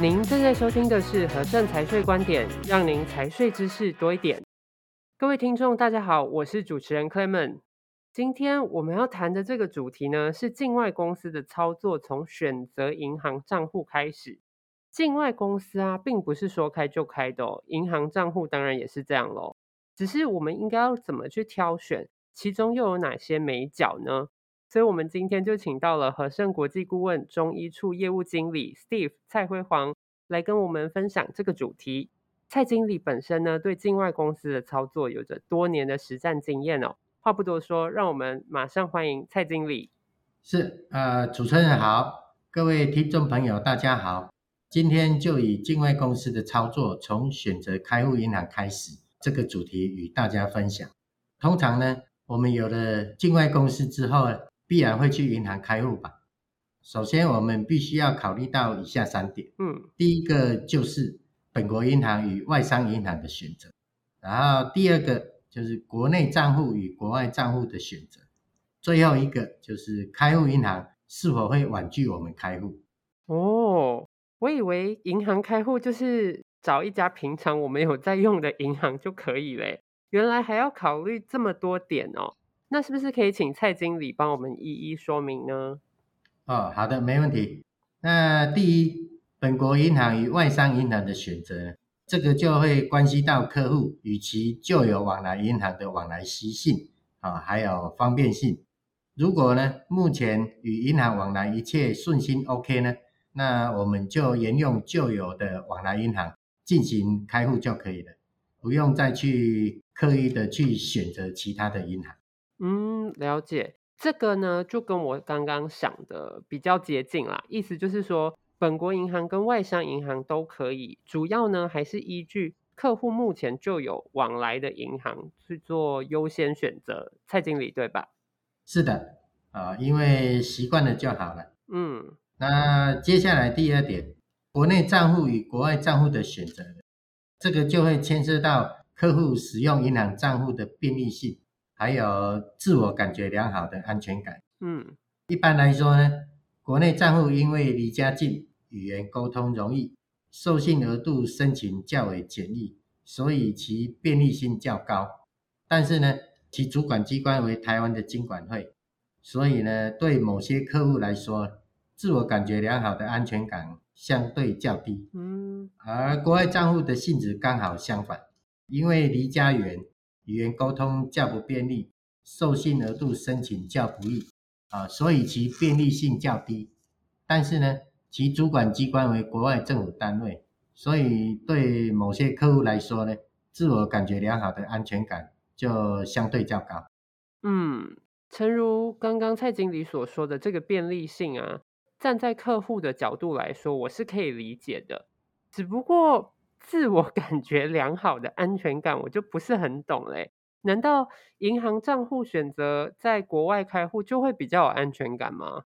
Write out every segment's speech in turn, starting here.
您正在收听的是和盛财税观点，让您财税知识多一点。各位听众，大家好，我是主持人 Clement。今天我们要谈的这个主题呢，是境外公司的操作从选择银行账户开始。境外公司啊，并不是说开就开的哦，银行账户当然也是这样喽。只是我们应该要怎么去挑选，其中又有哪些美角呢？所以，我们今天就请到了和盛国际顾问中医处业务经理 Steve 蔡辉煌来跟我们分享这个主题。蔡经理本身呢，对境外公司的操作有着多年的实战经验哦。话不多说，让我们马上欢迎蔡经理。是，呃，主持人好，各位听众朋友大家好。今天就以境外公司的操作从选择开户银行开始这个主题与大家分享。通常呢，我们有了境外公司之后，必然会去银行开户吧。首先，我们必须要考虑到以下三点。嗯，第一个就是本国银行与外商银行的选择，然后第二个就是国内账户与国外账户的选择，最后一个就是开户银行是否会婉拒我们开户。哦，我以为银行开户就是找一家平常我们有在用的银行就可以嘞，原来还要考虑这么多点哦。那是不是可以请蔡经理帮我们一一说明呢？哦，好的，没问题。那第一，本国银行与外商银行的选择，这个就会关系到客户与其旧有往来银行的往来习性啊，还有方便性。如果呢，目前与银行往来一切顺心 OK 呢，那我们就沿用旧有的往来银行进行开户就可以了，不用再去刻意的去选择其他的银行。嗯，了解。这个呢，就跟我刚刚想的比较接近啦。意思就是说，本国银行跟外商银行都可以，主要呢还是依据客户目前就有往来的银行去做优先选择。蔡经理，对吧？是的，啊，因为习惯了就好了。嗯，那接下来第二点，国内账户与国外账户的选择，这个就会牵涉到客户使用银行账户的便利性。还有自我感觉良好的安全感。嗯，一般来说呢，国内账户因为离家近，语言沟通容易，授信额度申请较为简易，所以其便利性较高。但是呢，其主管机关为台湾的金管会，所以呢，对某些客户来说，自我感觉良好的安全感相对较低。嗯，而国外账户的性质刚好相反，因为离家远。语言沟通较不便利，授信额度申请较不易，啊，所以其便利性较低。但是呢，其主管机关为国外政府单位，所以对某些客户来说呢，自我感觉良好的安全感就相对较高。嗯，诚如刚刚蔡经理所说的这个便利性啊，站在客户的角度来说，我是可以理解的。只不过，自我感觉良好的安全感，我就不是很懂嘞。难道银行账户选择在国外开户就会比较有安全感吗？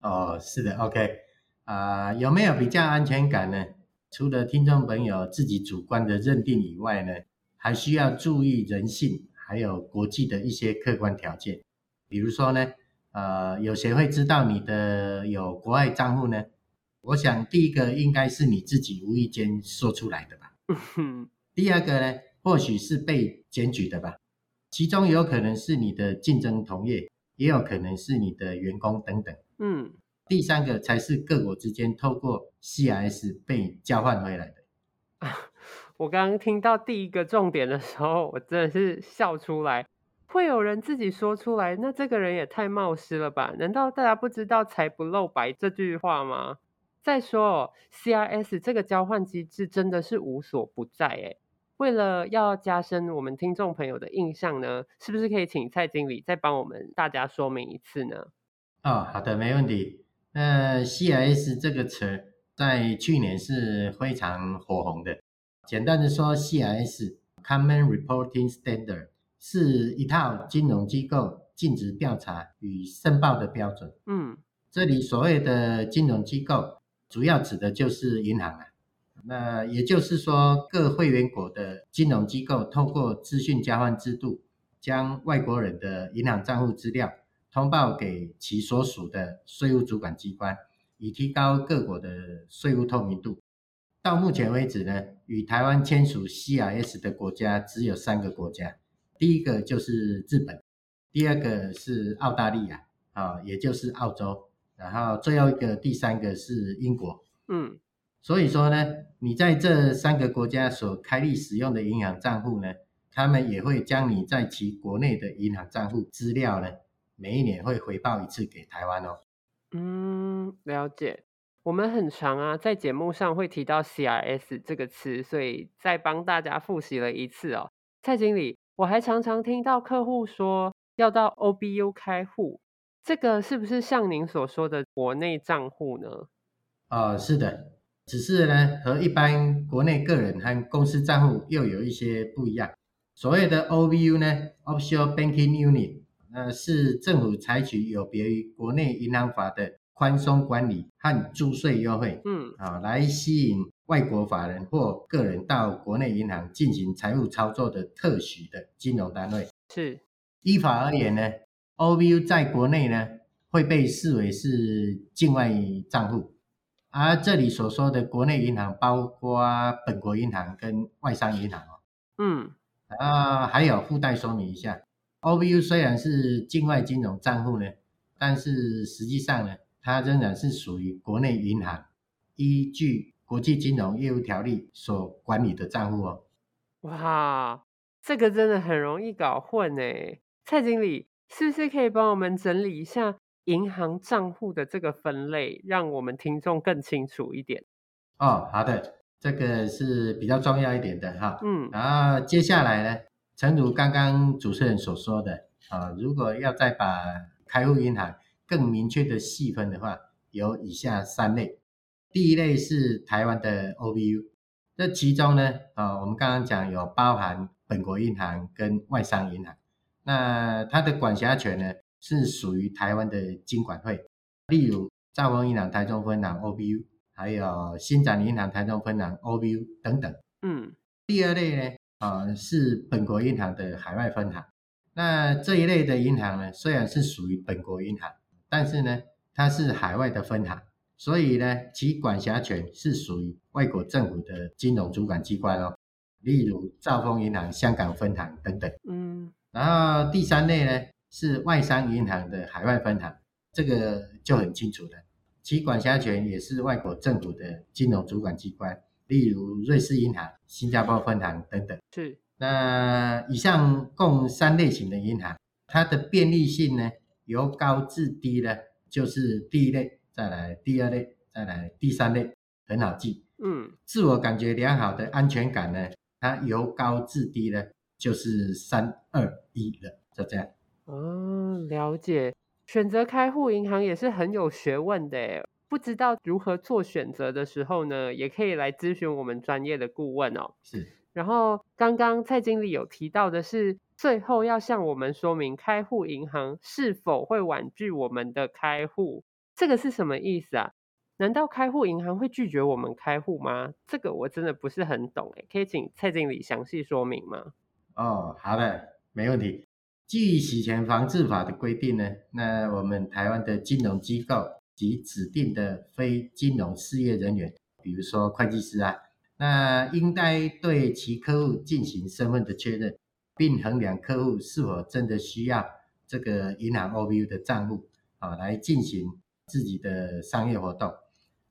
哦，是的，OK，啊、有没有比较安全感呢？除了听众朋友自己主观的认定以外呢，还需要注意人性，还有国际的一些客观条件。比如说呢，呃，有谁会知道你的有国外账户呢？我想第一个应该是你自己无意间说出来的吧。第二个呢，或许是被检举的吧。其中有可能是你的竞争同业，也有可能是你的员工等等。嗯，第三个才是各国之间透过 CIS 被交换回来的。啊，我刚刚听到第一个重点的时候，我真的是笑出来。会有人自己说出来，那这个人也太冒失了吧？难道大家不知道财不露白这句话吗？再说，CRS 这个交换机制真的是无所不在诶。为了要加深我们听众朋友的印象呢，是不是可以请蔡经理再帮我们大家说明一次呢？哦，好的，没问题。那 CRS 这个词在去年是非常火红的。简单的说，CRS Common Reporting Standard 是一套金融机构尽职调查与申报的标准。嗯，这里所谓的金融机构。主要指的就是银行啊，那也就是说，各会员国的金融机构透过资讯交换制度，将外国人的银行账户资料通报给其所属的税务主管机关，以提高各国的税务透明度。到目前为止呢，与台湾签署 CRS 的国家只有三个国家，第一个就是日本，第二个是澳大利亚，啊，也就是澳洲，然后最后一个第三个是英国。嗯，所以说呢，你在这三个国家所开立使用的银行账户呢，他们也会将你在其国内的银行账户资料呢，每一年会回报一次给台湾哦。嗯，了解。我们很常啊，在节目上会提到 CRS 这个词，所以再帮大家复习了一次哦。蔡经理，我还常常听到客户说要到 OBU 开户，这个是不是像您所说的国内账户呢？啊，是的，只是呢，和一般国内个人和公司账户又有一些不一样。所谓的 OBU 呢，Offshore Banking Unit，呃，是政府采取有别于国内银行法的宽松管理和租税优惠，嗯，啊，来吸引外国法人或个人到国内银行进行财务操作的特许的金融单位。是，依法而言呢，OBU 在国内呢会被视为是境外账户。而这里所说的国内银行，包括本国银行跟外商银行哦。嗯，啊，还有附带说明一下，OBU 虽然是境外金融账户呢，但是实际上呢，它仍然是属于国内银行依据国际金融业务条例所管理的账户哦。哇，这个真的很容易搞混呢。蔡经理，是不是可以帮我们整理一下？银行账户的这个分类，让我们听众更清楚一点。哦，好的，这个是比较重要一点的哈。嗯，然后接下来呢，诚如刚刚主持人所说的啊，如果要再把开户银行更明确的细分的话，有以下三类。第一类是台湾的 OBU，这其中呢，啊，我们刚刚讲有包含本国银行跟外商银行，那它的管辖权呢？是属于台湾的金管会，例如兆丰银行台中分行 OBU，还有新展银行台中分行 OBU 等等。嗯，第二类呢，啊、呃、是本国银行的海外分行。那这一类的银行呢，虽然是属于本国银行，但是呢，它是海外的分行，所以呢，其管辖权是属于外国政府的金融主管机关哦，例如兆丰银行香港分行等等。嗯，然后第三类呢？是外商银行的海外分行，这个就很清楚了，其管辖权也是外国政府的金融主管机关，例如瑞士银行、新加坡分行等等。是。那以上共三类型的银行，它的便利性呢，由高至低呢，就是第一类，再来第二类，再来第三类，很好记。嗯。自我感觉良好的安全感呢，它由高至低呢，就是三二一了，就这样。哦，了解。选择开户银行也是很有学问的诶，不知道如何做选择的时候呢，也可以来咨询我们专业的顾问哦。是。然后刚刚蔡经理有提到的是，最后要向我们说明开户银行是否会婉拒我们的开户，这个是什么意思啊？难道开户银行会拒绝我们开户吗？这个我真的不是很懂诶，可以请蔡经理详细说明吗？哦，好的，没问题。基于洗钱防治法的规定呢，那我们台湾的金融机构及指定的非金融事业人员，比如说会计师啊，那应该对其客户进行身份的确认，并衡量客户是否真的需要这个银行 OBU 的账户啊，来进行自己的商业活动。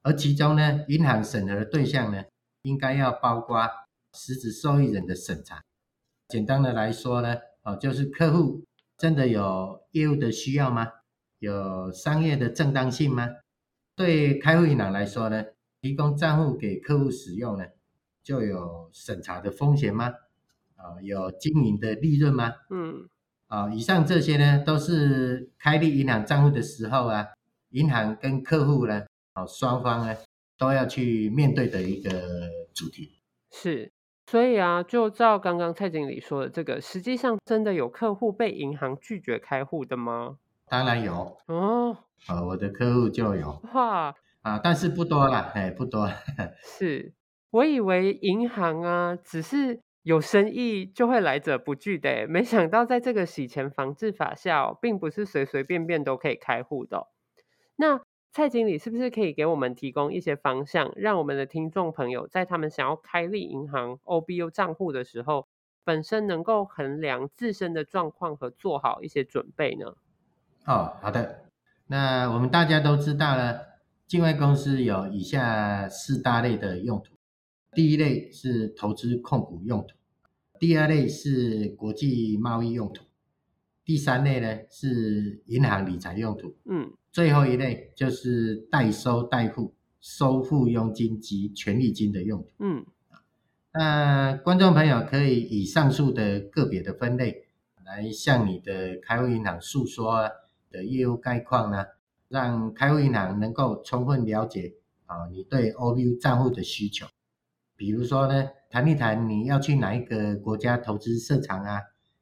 而其中呢，银行审核的对象呢，应该要包括实质受益人的审查。简单的来说呢。哦，就是客户真的有业务的需要吗？有商业的正当性吗？对开户银行来说呢，提供账户给客户使用呢，就有审查的风险吗？啊，有经营的利润吗？嗯，啊，以上这些呢，都是开立银行账户的时候啊，银行跟客户呢，啊，双方呢，都要去面对的一个主题。是。所以啊，就照刚刚蔡经理说的这个，实际上真的有客户被银行拒绝开户的吗？当然有哦，呃，我的客户就有哇啊，但是不多啦，哎，不多。是，我以为银行啊，只是有生意就会来者不拒的，没想到在这个洗钱防治法下，并不是随随便便都可以开户的。那蔡经理是不是可以给我们提供一些方向，让我们的听众朋友在他们想要开立银行 OBU 账户的时候，本身能够衡量自身的状况和做好一些准备呢？哦，好的。那我们大家都知道了，境外公司有以下四大类的用途。第一类是投资控股用途，第二类是国际贸易用途，第三类呢是银行理财用途。嗯，最后一类就是代收代付、收付佣金及权利金的用途。嗯。那观众朋友可以以上述的个别的分类来向你的开户银行诉说的业务概况呢，让开户银行能够充分了解啊你对 OBU 账户的需求。比如说呢，谈一谈你要去哪一个国家投资设厂啊，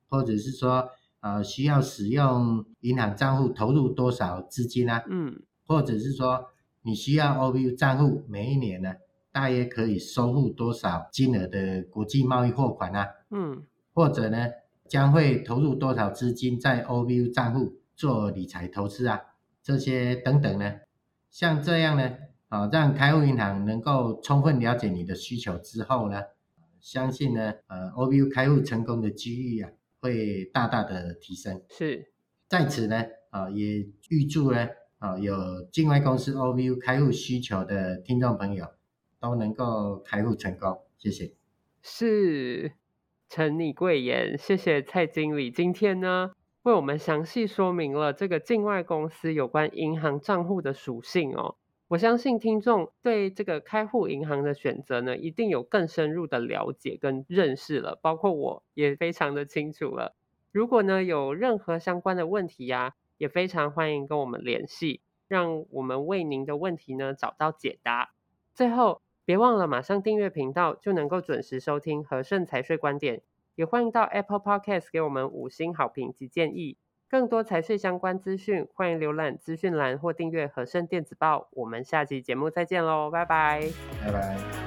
或者是说呃需要使用银行账户投入多少资金啊，嗯，或者是说你需要 OBU 账户每一年呢，大约可以收付多少金额的国际贸易货款啊？嗯，或者呢，将会投入多少资金在 OBU 账户做理财投资啊？这些等等呢，像这样呢，啊，让开户银行能够充分了解你的需求之后呢，相信呢，呃，OBU 开户成功的几率啊，会大大的提升。是，在此呢，啊，也预祝呢，啊，有境外公司 OVU 开户需求的听众朋友。都能够开户成功，谢谢。是，承你贵言，谢谢蔡经理。今天呢，为我们详细说明了这个境外公司有关银行账户的属性哦。我相信听众对这个开户银行的选择呢，一定有更深入的了解跟认识了，包括我也非常的清楚了。如果呢，有任何相关的问题呀、也非常欢迎跟我们联系，让我们为您的问题呢找到解答。最后。别忘了马上订阅频道，就能够准时收听和盛财税观点。也欢迎到 Apple Podcast 给我们五星好评及建议。更多财税相关资讯，欢迎浏览资讯栏或订阅和盛电子报。我们下期节目再见喽，拜拜，拜拜。